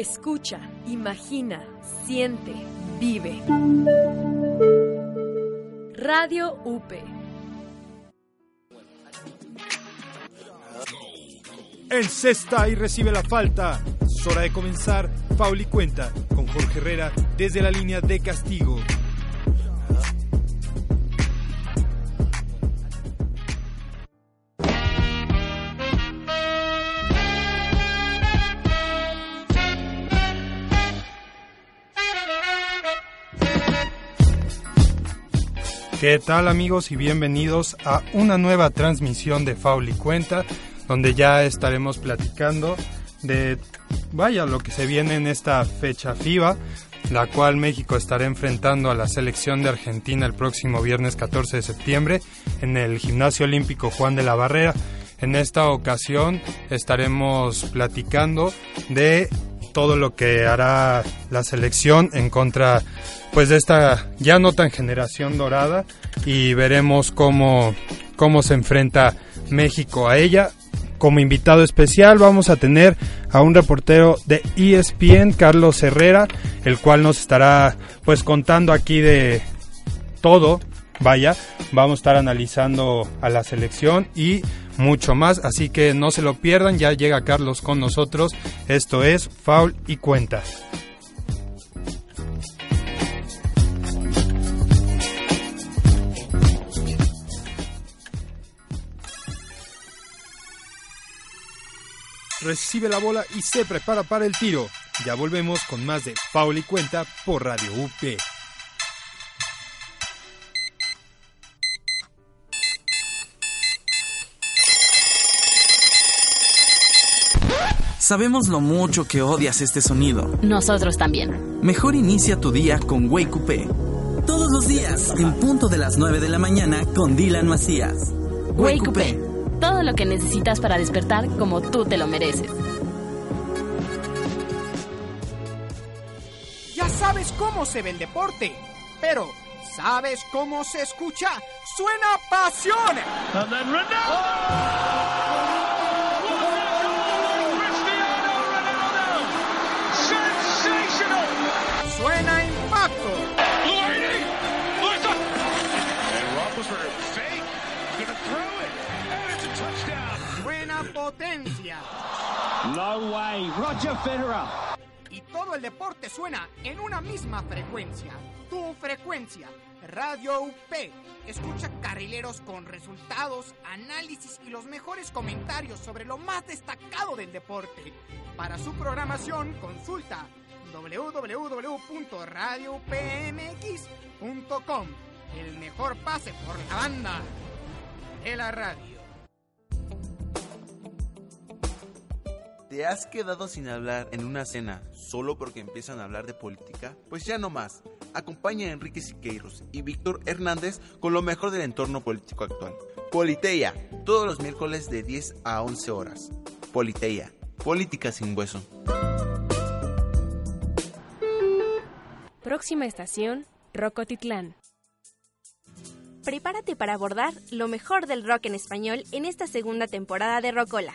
Escucha, imagina, siente, vive. Radio UP. Encesta y recibe la falta. Es hora de comenzar. Faul y cuenta con Jorge Herrera desde la línea de castigo. ¿Qué tal amigos y bienvenidos a una nueva transmisión de Faul y Cuenta, donde ya estaremos platicando de, vaya, lo que se viene en esta fecha FIBA, la cual México estará enfrentando a la selección de Argentina el próximo viernes 14 de septiembre en el Gimnasio Olímpico Juan de la Barrera. En esta ocasión estaremos platicando de todo lo que hará la selección en contra pues de esta ya no tan generación dorada y veremos cómo, cómo se enfrenta México a ella. Como invitado especial vamos a tener a un reportero de ESPN, Carlos Herrera, el cual nos estará pues contando aquí de todo. Vaya, vamos a estar analizando a la selección y mucho más, así que no se lo pierdan, ya llega Carlos con nosotros. Esto es Foul y Cuenta. recibe la bola y se prepara para el tiro. Ya volvemos con más de Paul y Cuenta por Radio UP. Sabemos lo mucho que odias este sonido. Nosotros también. Mejor inicia tu día con Wake Up. Todos los días, en punto de las 9 de la mañana, con Dylan Macías. Wake Up. Todo lo que necesitas para despertar como tú te lo mereces. Ya sabes cómo se ve el deporte, pero ¿sabes cómo se escucha? ¡Suena pasión! No way, Roger Federer. Y todo el deporte suena en una misma frecuencia. Tu frecuencia. Radio UP. Escucha carrileros con resultados, análisis y los mejores comentarios sobre lo más destacado del deporte. Para su programación, consulta www.radiopmx.com. El mejor pase por la banda de la radio. ¿Te has quedado sin hablar en una cena solo porque empiezan a hablar de política? Pues ya no más. Acompaña a Enrique Siqueiros y Víctor Hernández con lo mejor del entorno político actual. Politeia, todos los miércoles de 10 a 11 horas. Politeia, política sin hueso. Próxima estación, Rocotitlán. Prepárate para abordar lo mejor del rock en español en esta segunda temporada de Rocola.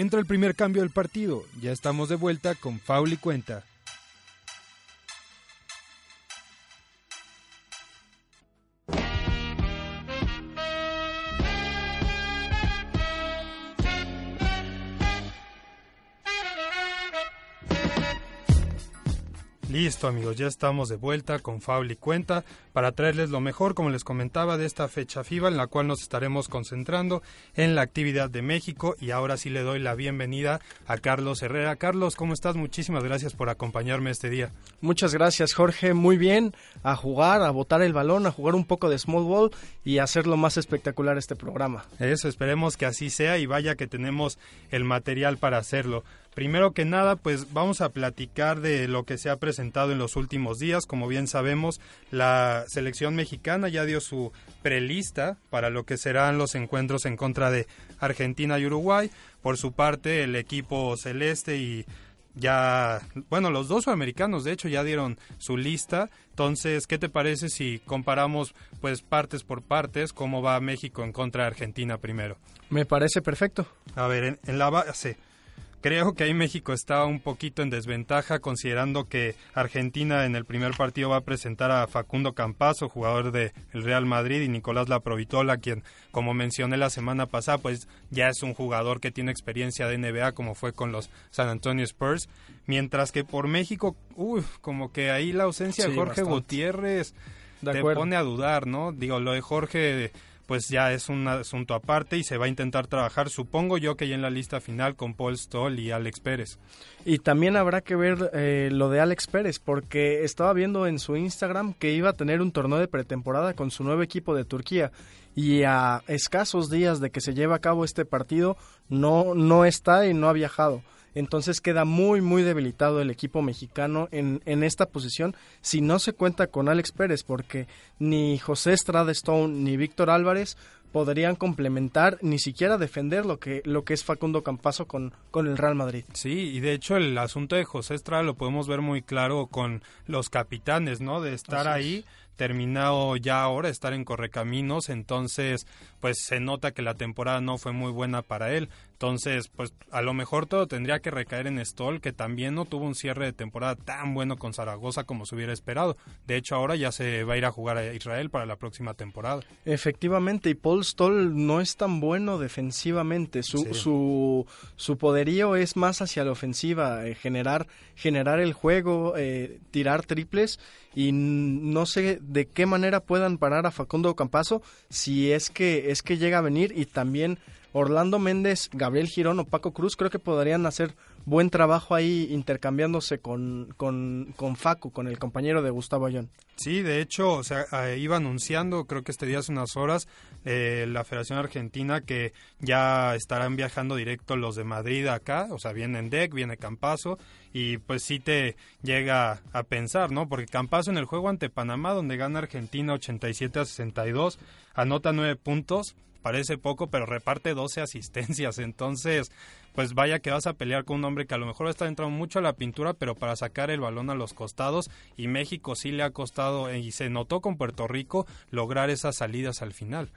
Entra el primer cambio del partido. Ya estamos de vuelta con Faul y Cuenta. Listo amigos, ya estamos de vuelta con Faul y Cuenta para traerles lo mejor, como les comentaba, de esta fecha FIBA en la cual nos estaremos concentrando en la actividad de México y ahora sí le doy la bienvenida a Carlos Herrera. Carlos, ¿cómo estás? Muchísimas gracias por acompañarme este día. Muchas gracias Jorge, muy bien, a jugar, a botar el balón, a jugar un poco de small ball y hacerlo más espectacular este programa. Eso, esperemos que así sea y vaya que tenemos el material para hacerlo. Primero que nada, pues vamos a platicar de lo que se ha presentado en los últimos días. Como bien sabemos, la selección mexicana ya dio su prelista para lo que serán los encuentros en contra de Argentina y Uruguay. Por su parte, el equipo celeste y ya, bueno, los dos sudamericanos de hecho ya dieron su lista. Entonces, ¿qué te parece si comparamos pues partes por partes cómo va México en contra de Argentina primero? Me parece perfecto. A ver, en, en la base, Creo que ahí México está un poquito en desventaja considerando que Argentina en el primer partido va a presentar a Facundo Campazo, jugador del Real Madrid, y Nicolás Laprovitola, quien, como mencioné la semana pasada, pues ya es un jugador que tiene experiencia de NBA como fue con los San Antonio Spurs, mientras que por México, uy, como que ahí la ausencia de Jorge Gutiérrez te pone a dudar, ¿no? Digo, lo de Jorge pues ya es un asunto aparte y se va a intentar trabajar, supongo yo que ya en la lista final con Paul Stoll y Alex Pérez. Y también habrá que ver eh, lo de Alex Pérez, porque estaba viendo en su Instagram que iba a tener un torneo de pretemporada con su nuevo equipo de Turquía y a escasos días de que se lleve a cabo este partido no, no está y no ha viajado. Entonces queda muy, muy debilitado el equipo mexicano en, en esta posición si no se cuenta con Alex Pérez, porque ni José Estrada Stone ni Víctor Álvarez podrían complementar ni siquiera defender lo que lo que es Facundo Campazo con, con el Real Madrid. Sí, y de hecho el asunto de José Estrada lo podemos ver muy claro con los capitanes, ¿no? De estar ahí terminado ya ahora, estar en Correcaminos, entonces pues se nota que la temporada no fue muy buena para él. Entonces, pues a lo mejor todo tendría que recaer en Stoll, que también no tuvo un cierre de temporada tan bueno con Zaragoza como se hubiera esperado. De hecho, ahora ya se va a ir a jugar a Israel para la próxima temporada. Efectivamente, y Paul Stoll no es tan bueno defensivamente. Su, su, su poderío es más hacia la ofensiva, eh, generar, generar el juego, eh, tirar triples y no sé de qué manera puedan parar a Facundo Campazo si es que es que llega a venir y también Orlando Méndez, Gabriel Girón o Paco Cruz creo que podrían hacer buen trabajo ahí intercambiándose con, con, con Facu, con el compañero de Gustavo Ayón. Sí, de hecho, o sea, eh, iba anunciando, creo que este día hace unas horas, eh, la Federación Argentina que ya estarán viajando directo los de Madrid acá, o sea, viene Deck, viene Campazo, y pues sí te llega a pensar, ¿no? Porque Campazo en el juego ante Panamá, donde gana Argentina 87 a 62, anota 9 puntos, parece poco, pero reparte 12 asistencias. Entonces, pues vaya que vas a pelear con un hombre que a lo mejor está entrando mucho a la pintura, pero para sacar el balón a los costados. Y México sí le ha costado, y se notó con Puerto Rico, lograr esas salidas al final.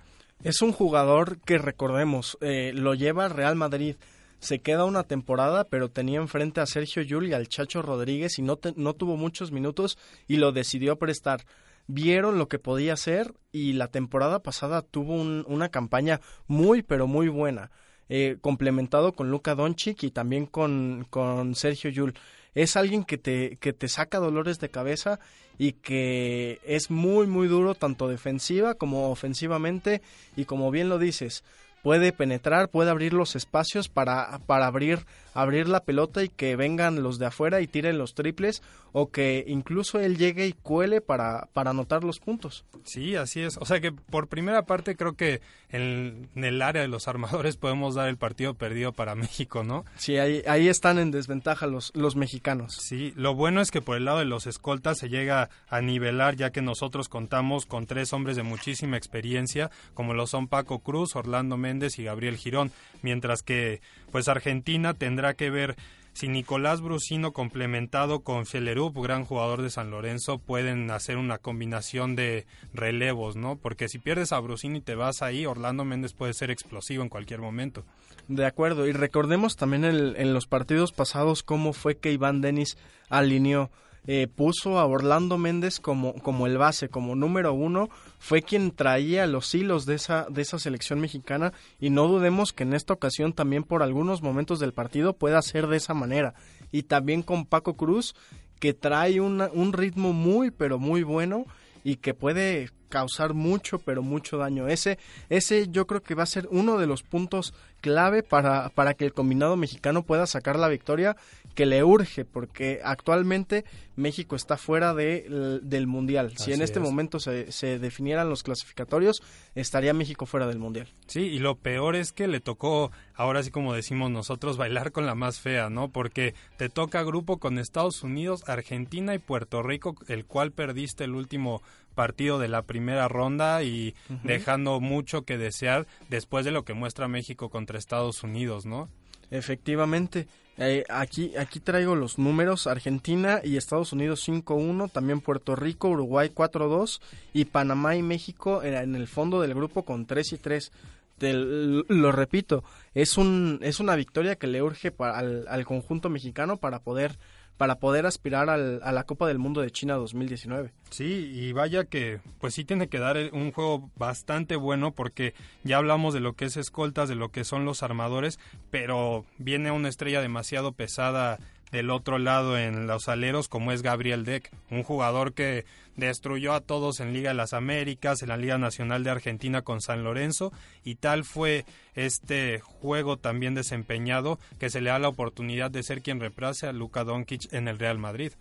Es un jugador que recordemos, eh, lo lleva Real Madrid. Se queda una temporada, pero tenía enfrente a Sergio Yul y al Chacho Rodríguez y no, no tuvo muchos minutos y lo decidió prestar vieron lo que podía hacer y la temporada pasada tuvo una campaña muy pero muy buena, eh, complementado con Luka Doncic y también con, con Sergio Yul. Es alguien que te, que te saca dolores de cabeza y que es muy muy duro tanto defensiva como ofensivamente y como bien lo dices, puede penetrar, puede abrir los espacios para, para abrir, abrir la pelota y que vengan los de afuera y tiren los triples o que incluso él llegue y cuele para, para anotar los puntos. Sí, así es. O sea que por primera parte creo que en, el área de los armadores podemos dar el partido perdido para México, ¿no? Sí, ahí, ahí están en desventaja los, los mexicanos. Sí, lo bueno es que por el lado de los escoltas se llega a nivelar ya que nosotros contamos con tres hombres de muchísima experiencia como lo son Paco Cruz, Orlando Méndez, y Gabriel Girón, mientras que pues Argentina tendrá que ver si Nicolás Brusino complementado con Felerup, gran jugador de San Lorenzo, pueden hacer una combinación de relevos, ¿no? Porque si pierdes a Brusino y te vas ahí, Orlando Méndez puede ser explosivo en cualquier momento. De acuerdo, y recordemos también en los partidos pasados cómo fue que Iván Denis alineó eh, puso a Orlando Méndez como, como el base, como número uno, fue quien traía los hilos de esa, de esa selección mexicana y no dudemos que en esta ocasión también por algunos momentos del partido pueda ser de esa manera. Y también con Paco Cruz, que trae un ritmo muy, pero muy bueno y que puede causar mucho, pero mucho daño. Ese, ese yo creo que va a ser uno de los puntos clave para, para que el combinado mexicano pueda sacar la victoria que le urge, porque actualmente México está fuera de, del Mundial. Si en este momento se, se, definieran los clasificatorios, estaría México fuera del Mundial. Sí, y lo peor es que le tocó, ahora sí como decimos nosotros, bailar con la más fea, ¿no? Porque te toca grupo con Estados Unidos, Argentina y Puerto Rico, el cual perdiste el último partido de la primera ronda y dejando mucho que desear después de lo que muestra México contra Estados Unidos, ¿no? Efectivamente. Eh, aquí, aquí traigo los números. Argentina y Estados Unidos 5-1, también Puerto Rico, Uruguay 4-2 y Panamá y México en el fondo del grupo con 3 y 3. lo repito, es, un, es una victoria que le urge al, al conjunto mexicano para poder para poder aspirar al, a la Copa del Mundo de China 2019. Sí, y vaya que pues sí tiene que dar un juego bastante bueno porque ya hablamos de lo que es escoltas, de lo que son los armadores, pero viene una estrella demasiado pesada del otro lado en los aleros como es Gabriel Deck, un jugador que destruyó a todos en Liga de las Américas, en la Liga Nacional de Argentina con San Lorenzo y tal fue este juego también desempeñado que se le da la oportunidad de ser quien reemplace a Luka Doncic en el Real Madrid.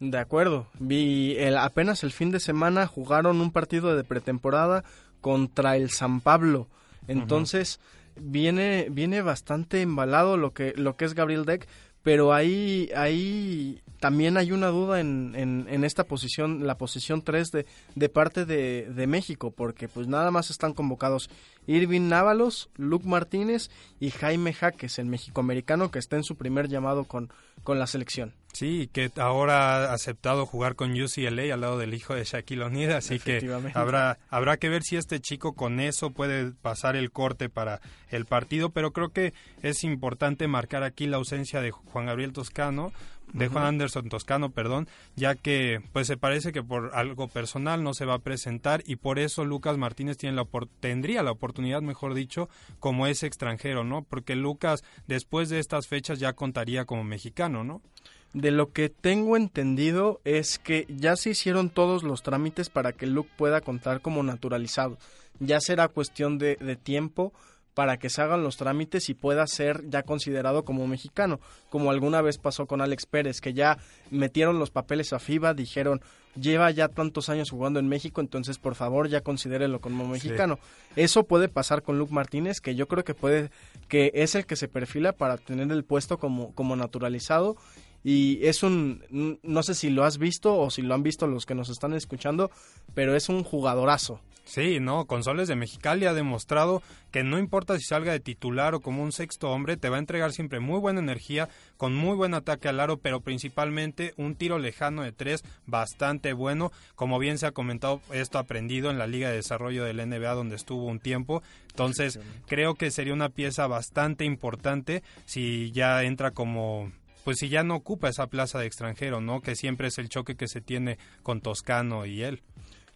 De acuerdo, vi el, apenas el fin de semana jugaron un partido de pretemporada contra el San Pablo. Entonces, viene viene bastante embalado lo que lo que es Gabriel Deck pero ahí, ahí también hay una duda en, en, esta posición, la posición 3 de, de parte de, de, México, porque pues nada más están convocados Irving Návalos, Luke Martínez y Jaime Jaques, el mexicoamericano que está en su primer llamado con, con la selección. Sí, que ahora ha aceptado jugar con UCLA al lado del hijo de Shaquille O'Neal, así que habrá habrá que ver si este chico con eso puede pasar el corte para el partido, pero creo que es importante marcar aquí la ausencia de Juan Gabriel Toscano, de Juan Anderson Toscano, perdón, ya que pues se parece que por algo personal no se va a presentar y por eso Lucas Martínez tiene la tendría la oportunidad, mejor dicho, como es extranjero, ¿no? Porque Lucas después de estas fechas ya contaría como mexicano, ¿no? De lo que tengo entendido es que ya se hicieron todos los trámites para que Luke pueda contar como naturalizado. Ya será cuestión de, de tiempo para que se hagan los trámites y pueda ser ya considerado como mexicano, como alguna vez pasó con Alex Pérez, que ya metieron los papeles a FIBA, dijeron, lleva ya tantos años jugando en México, entonces por favor ya considérelo como mexicano. Eso puede pasar con Luke Martínez, que yo creo que puede, que es el que se perfila para tener el puesto como, como naturalizado y es un, no sé si lo has visto o si lo han visto los que nos están escuchando, pero es un jugadorazo. Sí, no, con Soles de Mexicali ha demostrado que no importa si salga de titular o como un sexto hombre, te va a entregar siempre muy buena energía, con muy buen ataque al aro, pero principalmente un tiro lejano de tres bastante bueno. Como bien se ha comentado, esto aprendido en la Liga de Desarrollo del NBA donde estuvo un tiempo. Entonces, creo que sería una pieza bastante importante si ya entra como pues si ya no ocupa esa plaza de extranjero, ¿no? Que siempre es el choque que se tiene con Toscano y él.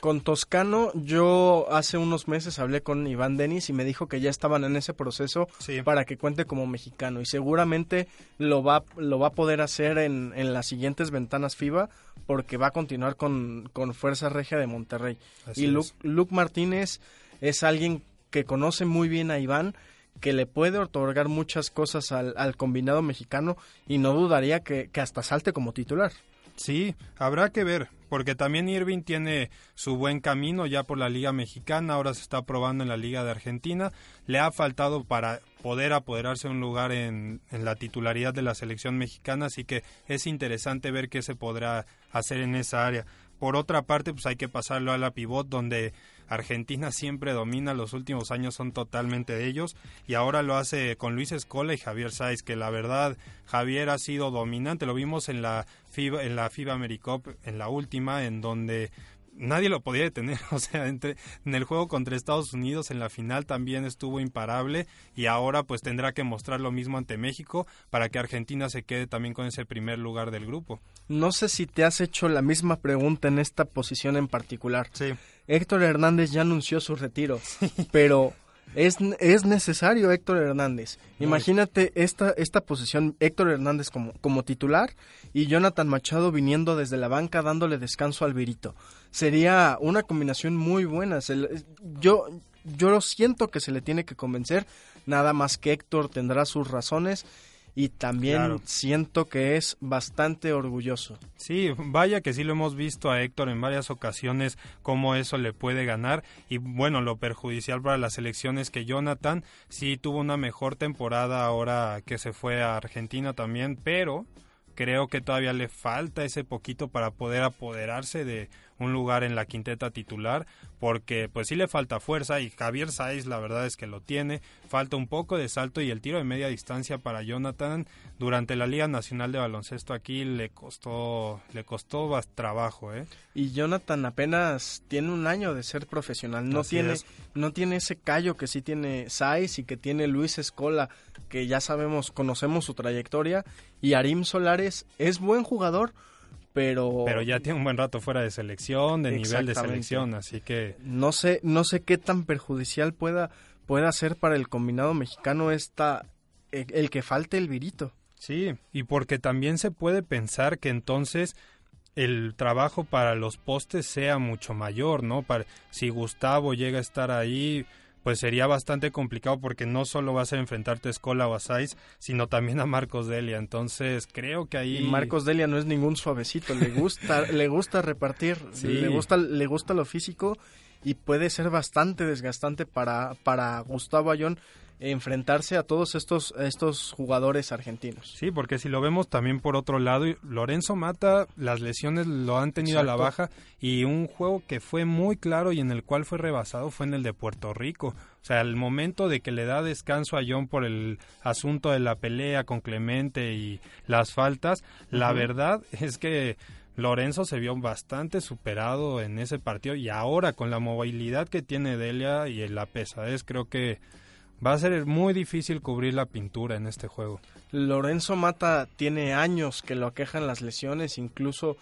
Con Toscano, yo hace unos meses hablé con Iván Denis y me dijo que ya estaban en ese proceso para que cuente como mexicano y seguramente lo va, lo va a poder hacer en, en las siguientes ventanas FIBA porque va a continuar con, con Fuerza Regia de Monterrey. y Luke, Luke Martínez es alguien que conoce muy bien a Iván que le puede otorgar muchas cosas al, al combinado mexicano y no dudaría que, hasta salte como titular. Sí, habrá que ver, porque también Irving tiene su buen camino ya por la Liga Mexicana, ahora se está probando en la Liga de Argentina, le ha faltado para poder apoderarse un lugar en, en la titularidad de la selección mexicana, así que es interesante ver qué se podrá hacer en esa área. Por otra parte, pues hay que pasarlo a la pivot, donde Argentina siempre domina, los últimos años son totalmente de ellos y ahora lo hace con Luis Escola y Javier Saiz, que la verdad Javier ha sido dominante, lo vimos en la FIBA, en la FIBA AmeriCup, en la última, en donde nadie lo podía detener. O sea, entre, en el juego contra Estados Unidos en la final también estuvo imparable y ahora pues tendrá que mostrar lo mismo ante México para que Argentina se quede también con ese primer lugar del grupo. No sé si te has hecho la misma pregunta en esta posición en particular. Sí. Héctor Hernández ya anunció su retiro, pero Es, es necesario Héctor Hernández. Imagínate esta, esta posición, Héctor Hernández como, como titular y Jonathan Machado viniendo desde la banca dándole descanso al Virito. Sería una combinación muy buena. yo, yo lo siento que se le tiene que convencer, nada más que Héctor tendrá sus razones y también siento que es bastante orgulloso. Sí, vaya que sí lo hemos visto a Héctor en varias ocasiones cómo eso le puede ganar y bueno, lo perjudicial para las elecciones que Jonathan sí tuvo una mejor temporada ahora que se fue a Argentina también, pero creo que todavía le falta ese poquito para poder apoderarse de un lugar en la quinteta titular, porque pues sí le falta fuerza y Javier Saiz la verdad es que lo tiene, falta un poco de salto y el tiro de media distancia para Jonathan. Durante la Liga Nacional de Baloncesto aquí le costó le costó trabajo, ¿eh? Y Jonathan apenas tiene un año de ser profesional, no tiene no tiene ese callo que sí tiene Saiz y que tiene Luis Escola, que ya sabemos, conocemos su trayectoria. Y Arim Solares es buen jugador, pero pero ya tiene un buen rato fuera de selección, de nivel de selección, así que no sé no sé qué tan perjudicial pueda pueda ser para el combinado mexicano esta el, que falte el virito. Sí, y porque también se puede pensar que entonces el trabajo para los postes sea mucho mayor, ¿no? Para, si Gustavo llega a estar ahí, pues sería bastante complicado porque no solo vas a enfrentarte a Escola o a Saiz, sino también a Marcos Delia. Entonces, creo que ahí... Marcos Delia no es ningún suavecito, le gusta, le gusta repartir, le, gusta, le gusta lo físico y puede ser bastante desgastante para, para Gustavo Ayón enfrentarse a todos estos, estos jugadores argentinos. Sí, porque si lo vemos también por otro lado, Lorenzo Mata, las lesiones lo han tenido a la baja y un juego que fue muy claro y en el cual fue rebasado fue en el de Puerto Rico. O sea, el momento de que le da descanso a John por el asunto de la pelea con Clemente y las faltas, la verdad es que Lorenzo se vio bastante superado en ese partido y ahora con la movilidad que tiene Delia y la pesadez creo que Va a ser muy difícil cubrir la pintura en este juego. Lorenzo Mata tiene años que lo aquejan las lesiones, incluso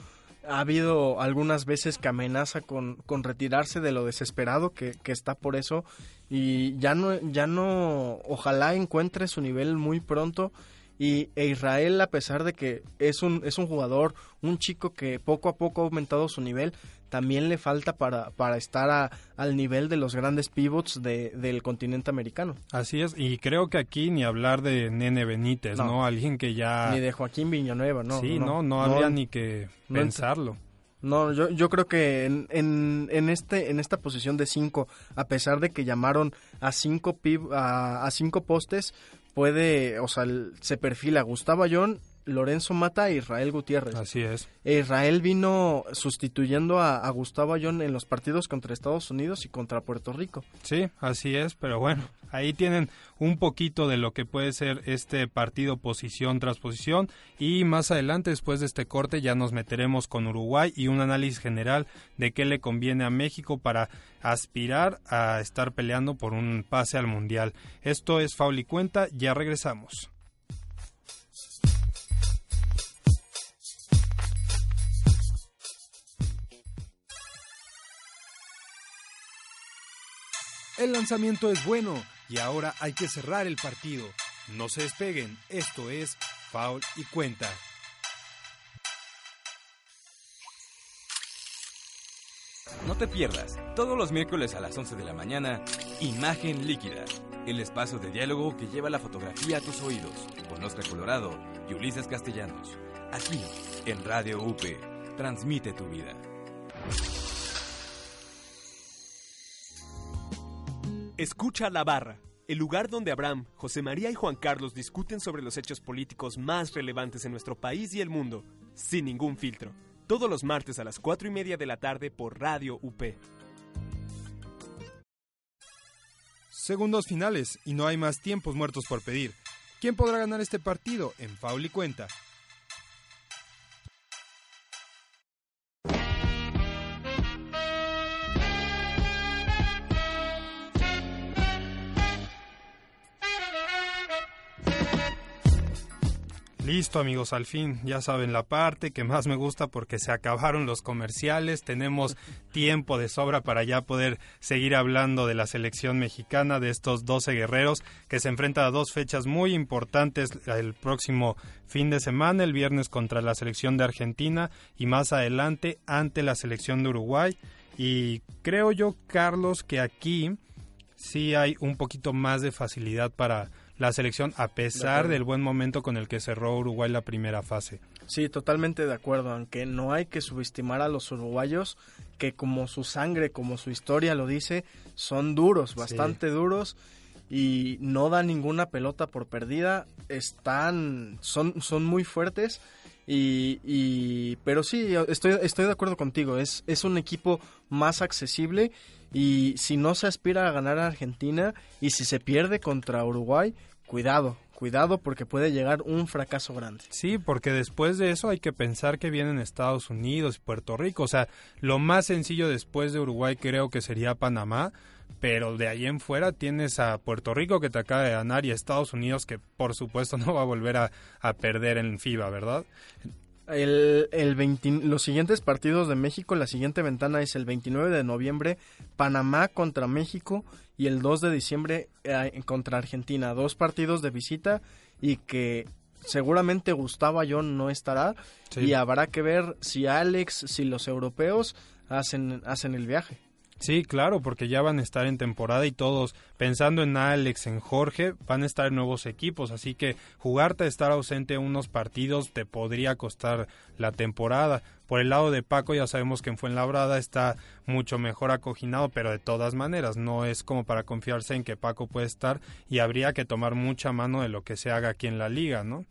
ha habido algunas veces que amenaza con, con retirarse de lo desesperado que, que, está por eso y ya no, ya no, ojalá encuentre su nivel muy pronto y e Israel a pesar de que es un es un jugador un chico que poco a poco ha aumentado su nivel también le falta para, para estar al nivel de los grandes pivots de, del continente americano. Así es, y creo que aquí ni hablar de Nene Benítez, ¿no? Alguien que ya... Ni de Joaquín Villanueva, ¿no? Sí, no, no, había ni que pensarlo. No, yo, yo creo que en, en, en, este, en esta posición de cinco, a pesar de que llamaron a cinco, a, a cinco postes, puede, o sea, se perfila Gustavo Ayón Lorenzo Mata e Israel Gutiérrez. Así es. E Israel vino sustituyendo a, Gustavo Ayón en los partidos contra Estados Unidos y contra Puerto Rico. Sí, así es, pero bueno, ahí tienen un poquito de lo que puede ser este partido posición tras posición y más adelante después de este corte ya nos meteremos con Uruguay y un análisis general de qué le conviene a México para aspirar a estar peleando por un pase al Mundial. Esto es Faul y Cuenta, ya regresamos. El lanzamiento es bueno y ahora hay que cerrar el partido. No se despeguen, esto es Foul y Cuenta. No te pierdas, todos los miércoles a las 11 de la mañana, Imagen Líquida, el espacio de diálogo que lleva la fotografía a tus oídos, con Oscar Colorado y Ulises Castellanos. Aquí, en Radio UP, transmite tu vida. Escucha la barra, el lugar donde Abraham, José María y Juan Carlos discuten sobre los hechos políticos más relevantes en nuestro país y el mundo, sin ningún filtro. Todos los martes a las 4 y media de la tarde por Radio UP. Segundos finales y no hay más tiempos muertos por pedir. ¿Quién podrá ganar este partido en Faul y Cuenta? Listo amigos, al fin ya saben la parte que más me gusta porque se acabaron los comerciales, tenemos tiempo de sobra para ya poder seguir hablando de la selección mexicana, de estos 12 guerreros que se enfrentan a dos fechas muy importantes el próximo fin de semana, el viernes contra la selección de Argentina y más adelante ante la selección de Uruguay. Y creo yo, Carlos, que aquí sí hay un poquito más de facilidad para la selección a pesar del buen momento con el que cerró Uruguay la primera fase. Sí, totalmente de acuerdo, aunque no hay que subestimar a los uruguayos que como su sangre, como su historia lo dice, son duros, bastante duros y no dan ninguna pelota por perdida, están son son muy fuertes y, y pero sí, estoy estoy de acuerdo contigo, es es un equipo más accesible y si no se aspira a ganar a Argentina y si se pierde contra Uruguay, cuidado, cuidado porque puede llegar un fracaso grande. Sí, porque después de eso hay que pensar que vienen Estados Unidos y Puerto Rico. O sea, lo más sencillo después de Uruguay creo que sería Panamá, pero de ahí en fuera tienes a Puerto Rico que te acaba de ganar y a Estados Unidos que por supuesto no va a volver a, a perder en FIBA, ¿verdad? El, el los siguientes partidos de México, la siguiente ventana es el 29 de noviembre, Panamá contra México y el 2 de diciembre eh, contra Argentina. Dos partidos de visita y que seguramente Gustavo Ayón no estará y habrá que ver si Alex, si los europeos hacen, hacen el viaje. Sí, claro, porque ya van a estar en temporada y todos, pensando en Alex, en Jorge, van a estar en nuevos equipos, así que jugarte a estar ausente unos partidos te podría costar la temporada. Por el lado de Paco ya sabemos que en Fuenlabrada está mucho mejor acoginado, pero de todas maneras no es como para confiarse en que Paco puede estar y habría que tomar mucha mano de lo que se haga aquí en la liga, ¿no?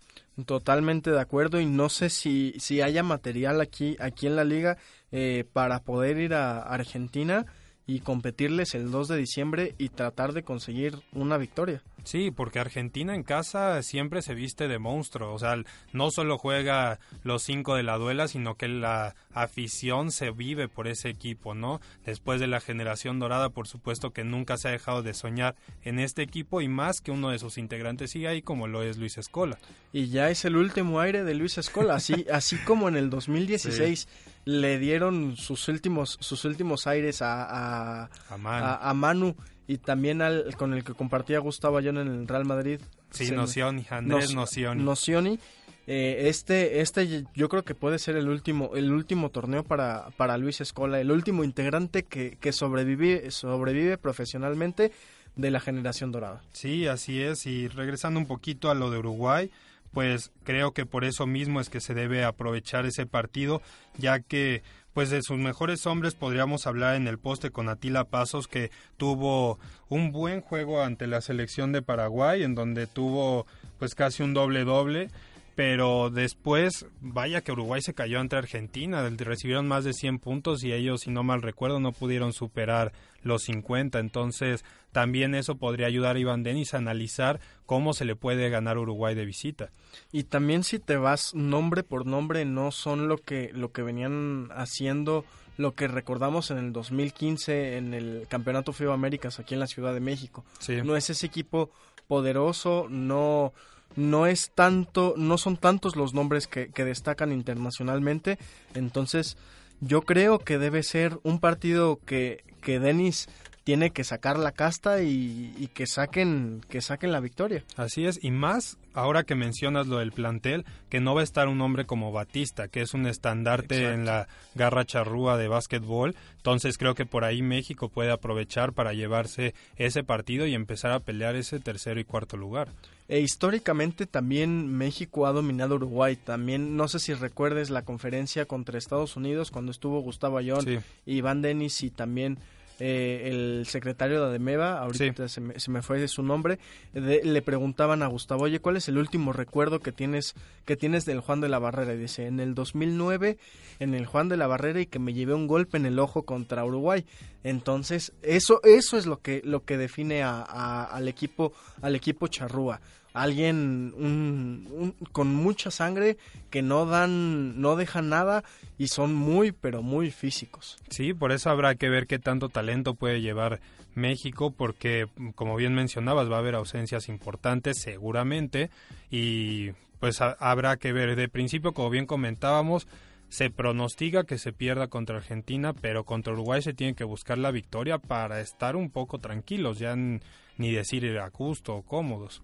Totalmente de acuerdo y no sé si, si haya material aquí, aquí en la liga eh, para poder ir a Argentina y competirles el 2 de diciembre y tratar de conseguir una victoria. Sí, porque Argentina en casa siempre se viste de monstruo, o sea, no solo juega los cinco de la duela, sino que la afición se vive por ese equipo, ¿no? Después de la generación dorada, por supuesto que nunca se ha dejado de soñar en este equipo y más que uno de sus integrantes sigue ahí como lo es Luis Escola. Y ya es el último aire de Luis Escola, así, así como en el 2016 le dieron sus últimos, sus últimos aires a, a, Manu. y también al con el que compartía Gustavo Ayón en el Real Madrid. Sí, Nocioni, Andrés Nocioni. Nocioni. Eh, este, este yo creo que puede ser el último, el último torneo para, para Luis Escola, el último integrante que, que sobrevive, sobrevive profesionalmente de la generación dorada. Sí, así es. Y regresando un poquito a lo de Uruguay, pues creo que por eso mismo es que se debe aprovechar ese partido, ya que pues de sus mejores hombres podríamos hablar en el poste con Atila Pasos que tuvo un buen juego ante la selección de Paraguay en donde tuvo pues casi un doble doble pero después, vaya que Uruguay se cayó ante Argentina, recibieron más de 100 puntos y ellos, si no mal recuerdo, no pudieron superar los 50, entonces también eso podría ayudar a Iván Denis a analizar cómo se le puede ganar Uruguay de visita. Y también si te vas nombre por nombre, no son lo que, lo que venían haciendo lo que recordamos en el 2015 en el Campeonato FIBA Américas aquí en la Ciudad de México. No es ese equipo poderoso, no no es tanto, no son tantos los nombres que, que destacan internacionalmente, entonces yo creo que debe ser un partido que, que Denis tiene que sacar la casta y, que saquen que saquen la victoria. Así es, y más ahora que mencionas lo del plantel, que no va a estar un hombre como Batista, que es un estandarte en la garra charrúa de básquetbol, entonces creo que por ahí México puede aprovechar para llevarse ese partido y empezar a pelear ese tercero y cuarto lugar. E históricamente también México ha dominado Uruguay. También, no sé si recuerdes la conferencia contra Estados Unidos cuando estuvo Gustavo Ayón, y Iván Denis y también eh, el secretario de Ademeva, ahorita se, me, fue su nombre, le preguntaban a Gustavo, oye, ¿cuál es el último recuerdo que tienes, que tienes del Juan de la Barrera? Y dice, en el 2009, en el Juan de la Barrera y que me llevé un golpe en el ojo contra Uruguay. Entonces, eso, eso es lo que, lo que define a, al equipo, al equipo charrúa alguien un, con mucha sangre que no dan, no dejan nada y son muy, pero muy físicos. Sí, por eso habrá que ver qué tanto talento puede llevar México, porque como bien mencionabas, va a haber ausencias importantes seguramente y pues habrá que ver. De principio, como bien comentábamos, se pronostica que se pierda contra Argentina, pero contra Uruguay se tiene que buscar la victoria para estar un poco tranquilos, ya ni decir a gusto o cómodos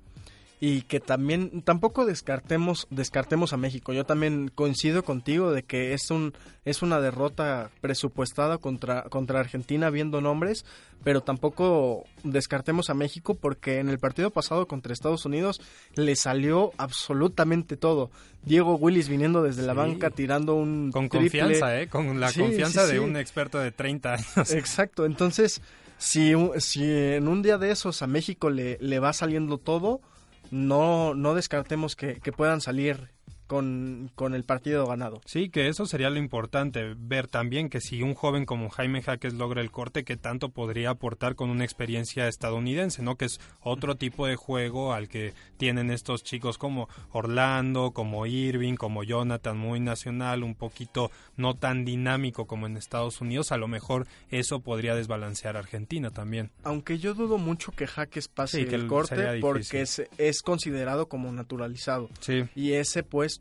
y que también tampoco descartemos descartemos a México. Yo también coincido contigo de que es un es una derrota presupuestada contra contra Argentina viendo nombres, pero tampoco descartemos a México porque en el partido pasado contra Estados Unidos le salió absolutamente todo. Diego Willis viniendo desde la banca tirando un con confianza, ¿eh? con la confianza de un experto de 30 años. Exacto, entonces si, si en un día de esos a México le, le va saliendo todo, no, no descartemos que, que puedan salir con, con, el partido ganado. Sí, que eso sería lo importante, ver también que si un joven como Jaime Jaques logra el corte, que tanto podría aportar con una experiencia estadounidense, ¿no? Que es otro tipo de juego al que tienen estos chicos como Orlando, como Irving, como Jonathan, muy nacional, un poquito no tan dinámico como en Estados Unidos, a lo mejor eso podría desbalancear a Argentina también. Aunque yo dudo mucho que Jaques pase el corte porque es, es, considerado como naturalizado. Sí. Y ese puesto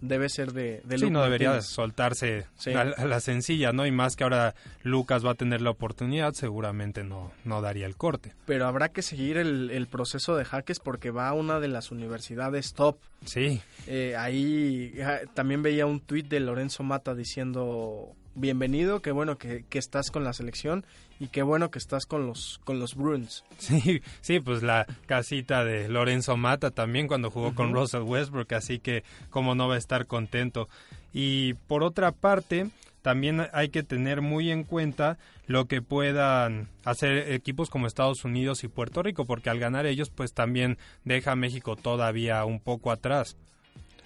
debe ser de, de Sí, no debería soltarse a, la sencilla, ¿no? Y más que ahora Lucas va a tener la oportunidad, seguramente no, no daría el corte. Pero habrá que seguir el, proceso de Jaques porque va a una de las universidades top. Sí. Eh, ahí también veía un tuit de Lorenzo Mata diciendo bienvenido, qué bueno que, que, estás con la selección y qué bueno que estás con los con los Bruins. Sí, sí, pues la casita de Lorenzo Mata también cuando jugó con Russell Westbrook, así que cómo no va a estar contento. Y por otra parte, también hay que tener muy en cuenta lo que puedan hacer equipos como Estados Unidos y Puerto Rico, porque al ganar ellos, pues también deja a México todavía un poco atrás.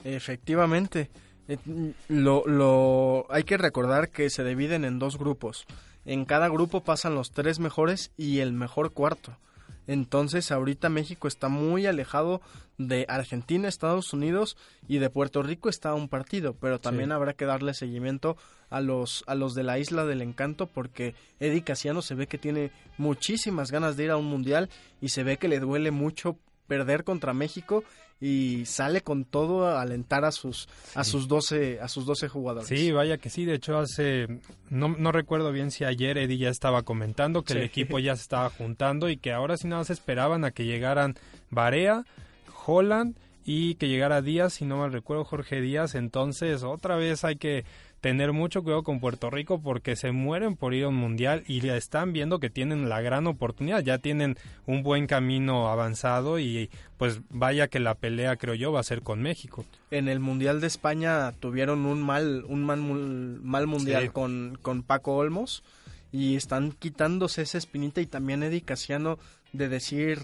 Efectivamente. Eh, lo, lo, hay que recordar que se dividen en dos grupos. En cada grupo pasan los tres mejores y el mejor cuarto. Entonces ahorita México está muy alejado de Argentina, Estados Unidos y de Puerto Rico está un partido, pero también habrá que darle seguimiento a los a los de la Isla del Encanto porque Eddie Casiano se ve que tiene muchísimas ganas de ir a un mundial y se ve que le duele mucho perder contra México y sale con todo a alentar a sus a sus 12 a sus 12 jugadores. Sí, vaya que sí, de hecho hace no, no recuerdo bien si ayer Eddie ya estaba comentando que el equipo ya se estaba juntando y que ahora sí nada más esperaban a que llegaran Barea, Holland y que llegara Díaz, si no mal recuerdo Jorge Díaz, entonces otra vez hay que tener mucho cuidado con Puerto Rico porque se mueren por ir a un mundial y ya están viendo que tienen la gran oportunidad, ya tienen un buen camino avanzado y pues vaya que la pelea creo yo va a ser con México. En el Mundial de España tuvieron un mal un mal, mal mundial con, con Paco Olmos y están quitándose esa espinita y también Eddie Casiano de decir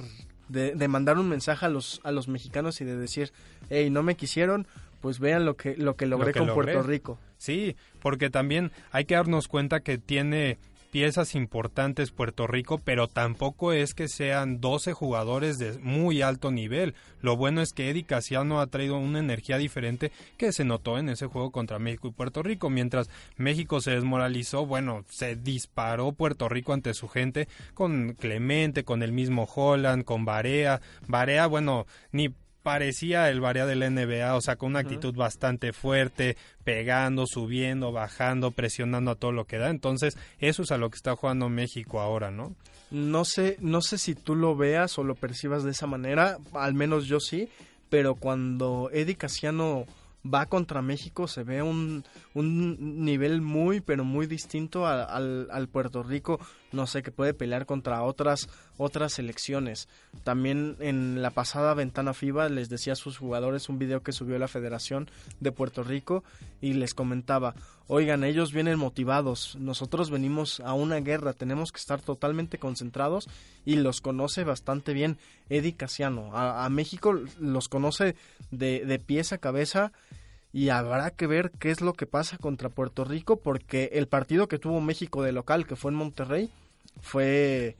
de, de mandar un mensaje a los a los mexicanos y de decir hey no me quisieron pues vean lo que lo que logré con Puerto Rico Sí, porque también hay que darnos cuenta que tiene piezas importantes Puerto Rico, pero tampoco es que sean 12 jugadores de muy alto nivel. Lo bueno es que Eddie Casiano ha traído una energía diferente que se notó en ese juego contra México y Puerto Rico. Mientras México se desmoralizó, bueno, se disparó Puerto Rico ante su gente con Clemente, con el mismo Holland, con Barea. Barea, bueno, ni parecía el Barea del NBA, o sea, con una actitud bastante fuerte, pegando, subiendo, bajando, presionando a todo lo que da. Entonces, eso es a lo que está jugando México ahora, ¿no? No sé, no sé si tú lo veas o lo percibas de esa manera, al menos yo sí, pero cuando Eddie Casiano va contra México se ve un, un nivel muy pero muy distinto al, al, Puerto Rico no sé que puede pelear contra otras otras selecciones. También en la pasada ventana FIBA les decía a sus jugadores un video que subió la Federación de Puerto Rico y les comentaba oigan ellos vienen motivados. Nosotros venimos a una guerra. Tenemos que estar totalmente concentrados y los conoce bastante bien Eddie Casiano. A, México los conoce de, de pies a cabeza y habrá que ver qué es lo que pasa contra Puerto Rico porque el partido que tuvo México de local que fue en Monterrey fue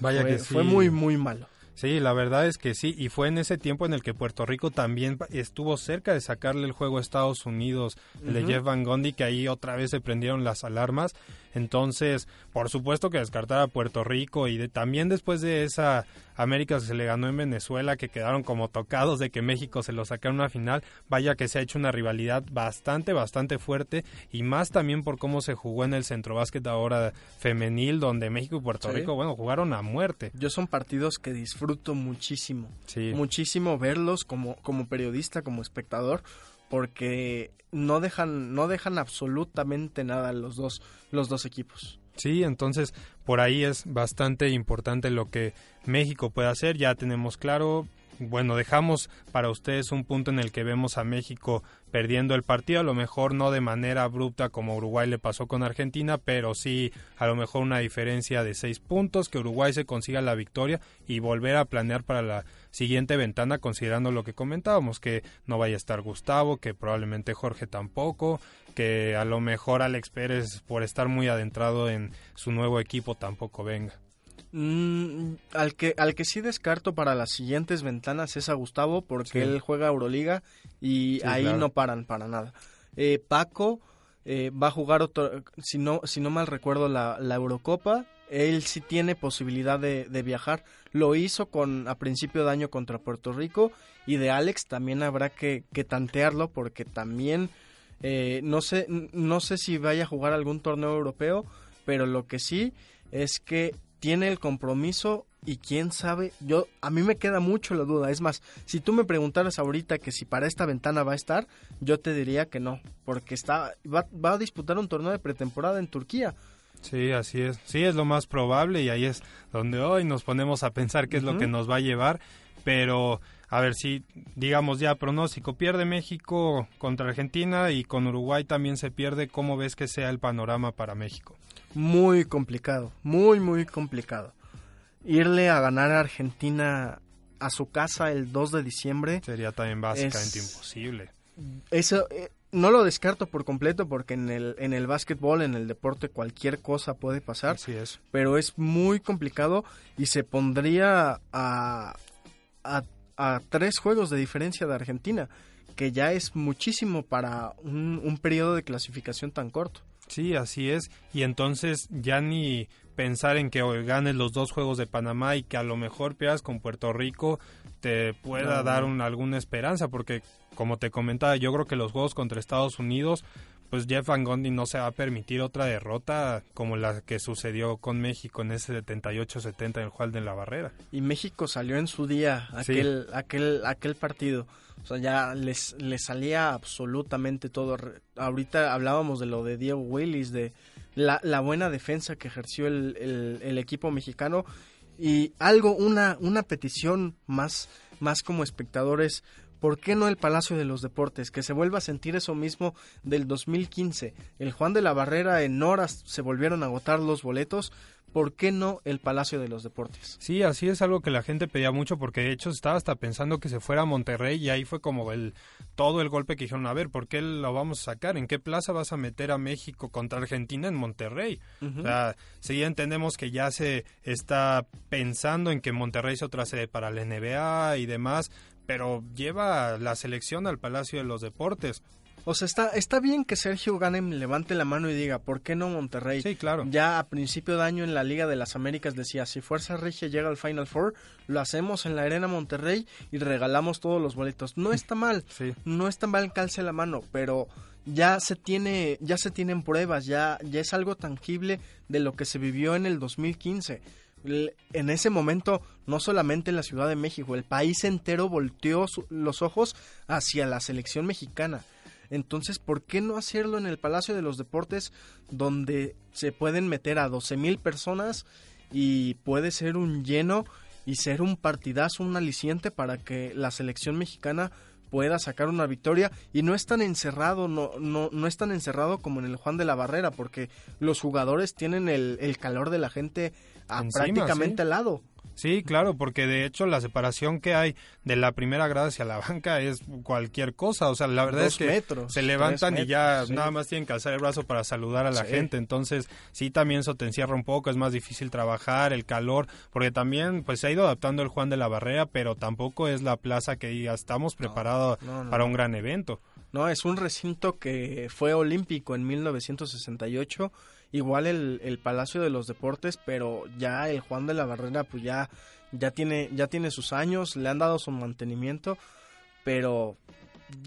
Vaya fue, que fue muy muy malo. Sí, la verdad es que sí, y fue en ese tiempo en el que Puerto Rico también estuvo cerca de sacarle el juego a Estados Unidos, el de Jeff Van Gundy, que ahí otra vez se prendieron las alarmas. Entonces, por supuesto que descartar a Puerto Rico y de, también después de esa América que se le ganó en Venezuela, que quedaron como tocados de que México se lo sacaron a una final, vaya que se ha hecho una rivalidad bastante, bastante fuerte y más también por cómo se jugó en el centro básquet ahora femenil, donde México y Puerto Sí. Rico, bueno, jugaron a muerte. Yo son partidos que disfruto muchísimo. Sí. Muchísimo verlos como, como periodista, como espectador, porque no dejan, no dejan absolutamente nada los dos, los dos equipos. Sí, entonces por ahí es bastante importante lo que México puede hacer. Ya tenemos claro, bueno, dejamos para ustedes un punto en el que vemos a México perdiendo el partido, a lo mejor no de manera abrupta como Uruguay le pasó con Argentina, pero sí a lo mejor una diferencia de seis puntos, que Uruguay se consiga la victoria y volver a planear para la siguiente ventana, considerando lo que comentábamos, que no vaya a estar Gustavo, que probablemente Jorge tampoco, que a lo mejor Alex Pérez por estar muy adentrado en su nuevo equipo tampoco venga. Mm, al que al que sí descarto para las siguientes ventanas es a Gustavo porque Sí. él juega Euroliga y Sí, ahí claro. no paran para nada. Eh, Paco eh, va a jugar otro, si no si no mal recuerdo la, la Eurocopa. Él sí tiene posibilidad de, de viajar. Lo hizo con a principio de año contra Puerto Rico y de Alex también habrá que, que tantearlo porque también eh, no sé no sé si vaya a jugar algún torneo europeo, pero lo que sí es que tiene el compromiso y quién sabe, yo a mí me queda mucho la duda. Es más, si tú me preguntaras ahorita que si para esta ventana va a estar, yo te diría que no, porque está va, va a disputar un torneo de pretemporada en Turquía. Sí, así es. Sí, es lo más probable y ahí es donde hoy nos ponemos a pensar qué es lo que nos va a llevar. Pero, a ver, si digamos ya pronóstico, pierde México contra Argentina y con Uruguay también se pierde, ¿cómo ves que sea el panorama para México? Muy complicado, muy muy complicado. Irle a ganar a Argentina a su casa el 2 de diciembre Sería también básicamente Es- imposible. Eso eh, no lo descarto por completo porque en el en el básquetbol, en el deporte cualquier cosa puede pasar. Así es. Pero es muy complicado y se pondría a, a a tres juegos de diferencia de Argentina, que ya es muchísimo para un, un periodo de clasificación tan corto. Sí, así es. Y entonces ya ni pensar en que ganes los dos juegos de Panamá y que a lo mejor pierdas con Puerto Rico te pueda No, dar un- alguna esperanza, porque como te comentaba, yo creo que los juegos contra Estados Unidos, pues Jeff Van Gundy no se va a permitir otra derrota como la que sucedió con México en ese 78-70 en el Juan de la Barrera. Y México salió en su día Sí. aquel aquel aquel partido. O sea, ya les, les salía absolutamente todo. Ahorita hablábamos de lo de Diego Willis, de la, la buena defensa que ejerció el, el- el equipo mexicano. Y algo, una, una petición más, más como espectadores, ¿por qué no el Palacio de los Deportes? Que se vuelva a sentir eso mismo del 2015. El Juan de la Barrera en horas se volvieron a agotar los boletos. ¿Por qué no el Palacio de los Deportes? Sí, así es algo que la gente pedía mucho porque de hecho estaba hasta pensando que se fuera a Monterrey y ahí fue como el todo el golpe que dijeron, a ver, ¿por qué lo vamos a sacar? ¿En qué plaza vas a meter a México contra Argentina en Monterrey? Ujú. O sea, sí entendemos que ya se está pensando en que Monterrey sea otra sede para la NBA y demás, pero lleva la selección al Palacio de los Deportes. O sea, está, está bien que Sergio Ganem levante la mano y diga, ¿por qué no Monterrey? Sí, claro. Ya a principio de año en la Liga de las Américas decía, si Fuerza Regia llega al Final Four, lo hacemos en la Arena Monterrey y regalamos todos los boletos. No está mal, Sí. no está mal calce la mano, pero ya se tiene, ya se tienen pruebas, ya, ya es algo tangible de lo que se vivió en el 2015. En ese momento, no solamente en la Ciudad de México, el país entero volteó su- los ojos hacia la selección mexicana. Entonces, ¿por qué no hacerlo en el Palacio de los Deportes, donde se pueden meter a 12 mil personas y puede ser un lleno y ser un partidazo, un aliciente para que la selección mexicana pueda sacar una victoria y no es tan encerrado, no, no, no es tan encerrado como en el Juan de la Barrera, porque los jugadores tienen el, el calor de la gente a Encima, prácticamente sí. al lado. Sí, claro, porque de hecho la separación que hay de la primera grada hacia la banca es cualquier cosa. O sea, la verdad Dos es que metros, se levantan y ya sí. nada más tienen que alzar el brazo para saludar a la Sí. gente. Entonces, sí, también eso te encierra un poco, es más difícil trabajar, el calor, porque también pues se ha ido adaptando el Juan de la Barrera, pero tampoco es la plaza que diga estamos preparados no, no, para un gran evento. No, es un recinto que fue olímpico en 1968, igual el, el Palacio de los Deportes, pero ya el Juan de la Barrera pues ya, ya, tiene, ya tiene sus años, le han dado su mantenimiento, pero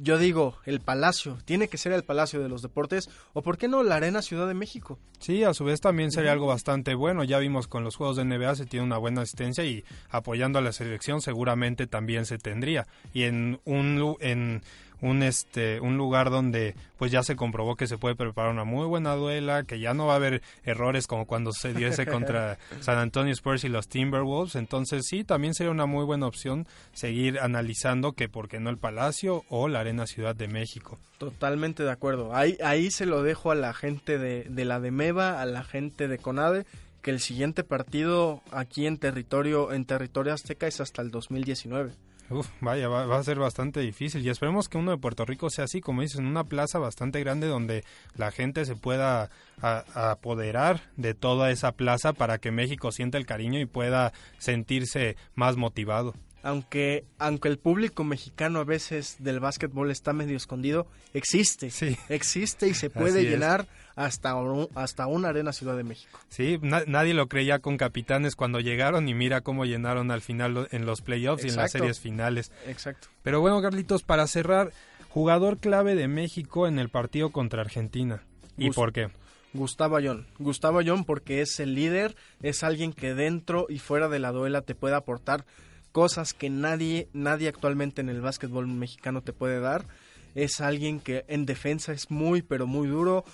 yo digo, el Palacio, tiene que ser el Palacio de los Deportes, o por qué no la Arena Ciudad de México. Sí, a su vez también sería algo bastante bueno. Ya vimos con los juegos de NBA se tiene una buena asistencia y apoyando a la selección seguramente también se tendría. Y en un en un este un lugar donde pues ya se comprobó que se puede preparar una muy buena duela, que ya no va a haber errores como cuando se dio ese contra San Antonio Spurs y los Timberwolves, entonces sí, también sería una muy buena opción seguir analizando que por qué no el Palacio o la Arena Ciudad de México. Totalmente de acuerdo. Ahí ahí se lo dejo a la gente de, de la de Meva, a la gente de Conade que el siguiente partido aquí en territorio en territorio azteca es hasta el 2019. Uf, vaya, va, a ser bastante difícil y esperemos que uno de Puerto Rico sea así, como dices, en una plaza bastante grande donde la gente se pueda apoderar de toda esa plaza para que México sienta el cariño y pueda sentirse más motivado aunque aunque el público mexicano a veces del básquetbol está medio escondido, existe. Sí. Existe y se puede llenar hasta, hasta una arena Ciudad de México. Sí, nadie lo creía con Capitanes cuando llegaron y mira cómo llenaron al final en los playoffs y en las series finales. Exacto. Pero bueno, Carlitos, para cerrar, jugador clave de México en el partido contra Argentina. ¿Y por qué? Gustavo Ayón. Gustavo Ayón porque es el líder, es alguien que dentro y fuera de la duela te puede aportar cosas que nadie, nadie actualmente en el básquetbol mexicano te puede dar. Es alguien que en defensa es muy, pero muy duro.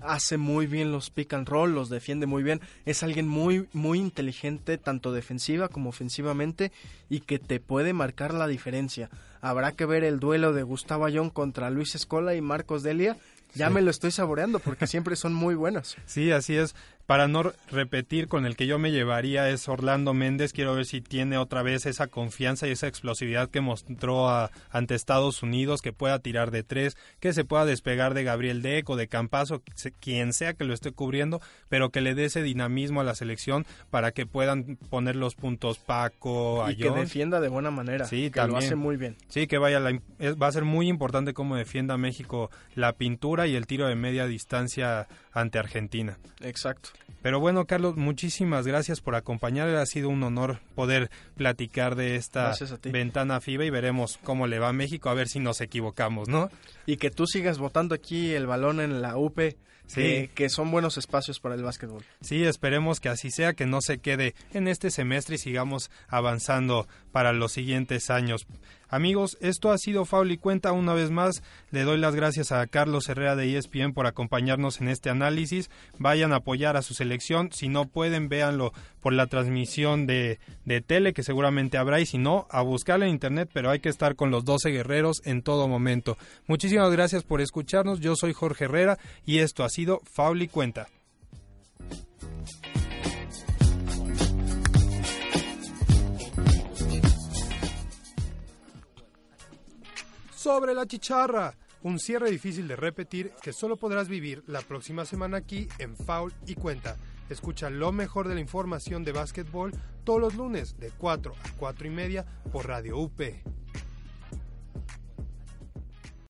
Hace muy bien los pick and roll, los defiende muy bien. Es alguien muy, muy inteligente, tanto defensiva como ofensivamente, y que te puede marcar la diferencia. Habrá que ver el duelo de Gustavo Ayón contra Luis Escola y Marcos Delia. Ya me lo estoy saboreando porque siempre son muy buenos. Sí, así es para no repetir con el que yo me llevaría es Orlando Méndez. Quiero ver si tiene otra vez esa confianza y esa explosividad que mostró ante Estados Unidos, que pueda tirar de tres, que se pueda despegar de Gabriel Deco, de Campazo, quien sea que lo esté cubriendo, pero que le dé ese dinamismo a la selección para que puedan poner los puntos Paco, Y que defienda de buena manera. Sí, que lo hace muy bien. Sí, que vaya, va a ser muy importante cómo defienda México la pintura y el tiro de media distancia ante Argentina. Exacto. Pero bueno, Carlos, muchísimas gracias por acompañar. Ha sido un honor poder platicar de esta ventana FIBA y veremos cómo le va a México, a ver si nos equivocamos, ¿no? Y que tú sigas votando aquí el balón en la UP, sí. que son buenos espacios para el básquetbol. Sí, esperemos que así sea, que no se quede en este semestre y sigamos avanzando para los siguientes años. Amigos, esto ha sido Faul y Cuenta una vez más. Le doy las gracias a Carlos Herrera de ESPN por acompañarnos en este análisis. Vayan a apoyar a su selección. Si no pueden, véanlo por la transmisión de, de tele, que seguramente habrá. Y si no, a buscarla en internet, pero hay que estar con los 12 guerreros en todo momento. Muchísimas gracias por escucharnos. Yo soy Jorge Herrera y esto ha sido Faul y Cuenta. Sobre la chicharra. Un cierre difícil de repetir que solo podrás vivir la próxima semana aquí en Foul y Cuenta. Escucha lo mejor de la información de básquetbol todos los lunes de 4 a 4 y media por Radio UP.